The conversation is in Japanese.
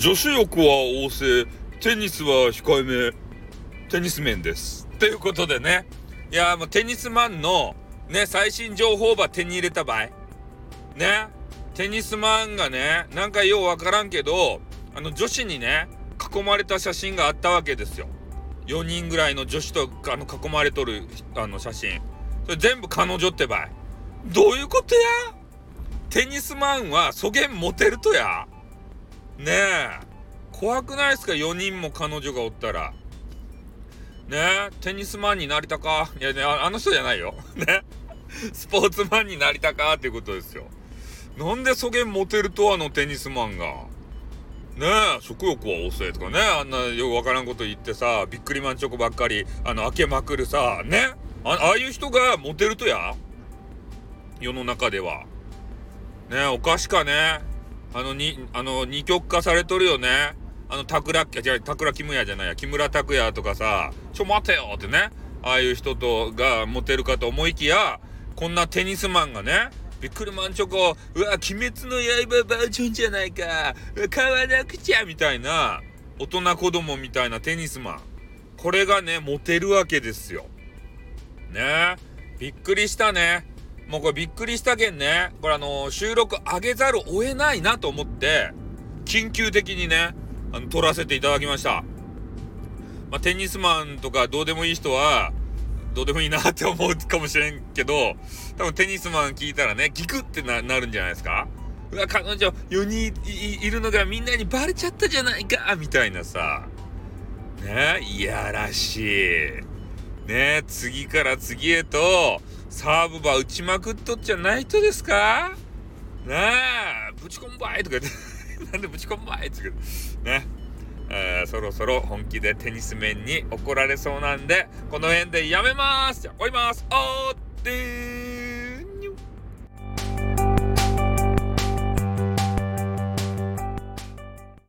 女子力は旺盛、テニスは控えめ、テニス面です。ということでね、いや、もうテニスマンのね、最新情報ば手に入れた場合、ね、テニスマンがね、なんかようわからんけど、あの女子にね、囲まれた写真があったわけですよ。4人ぐらいの女子とあの囲まれとるあの写真。それ全部彼女ってばい。どういうことや？テニスマンはそげんモテるとや。ねえ。怖くないですか ?4 人も彼女がおったら。ねえ、テニスマンになりたか？いやね、あの人じゃないよ。ね。スポーツマンになりたかっていうことですよ。なんでそげんモテるとあのテニスマンが？ねえ、食欲は旺盛とかね、あんなよくわからんこと言ってさ、ビックリマンチョコばっかり、あの、開けまくるさ、ね。あああいう人がモテるとや？世の中では。ねえおかしかね。あの、に、あの、二極化されとるよね。あの、タクラ、じゃあタクラキムヤじゃないや、木村拓哉とかさ、ちょ待てよってね。ああいう人と、がモテるかと思いきや、こんなテニスマンがね、ビックリマンチョコ、うわ、鬼滅の刃バージョンじゃないか、買わなくちゃみたいな、大人子供みたいなテニスマン。これがね、モテるわけですよ。ねびっくりしたね。もうこれびっくりしたけんね。これあの収録上げざるを得ないなと思って、緊急的にね、あの、撮らせていただきました。まあ、テニスマンとかどうでもいい人は、どうでもいいなって思うかもしれんけど、多分テニスマン聞いたらね、ギクってなるんじゃないですかうわ、彼女4人いるのがみんなにバレちゃったじゃないかみたいなさ。ねいやらしい。ね次から次へと、サーブば打ちまくっとっちゃないとですか？ねえ、ぶち込んばいとか言って、なんでぶち込んばいって言ってね。えー、そろそろ本気でテニス面に怒られそうなんで、この辺でやめます。じゃあ、終わります。おーってー。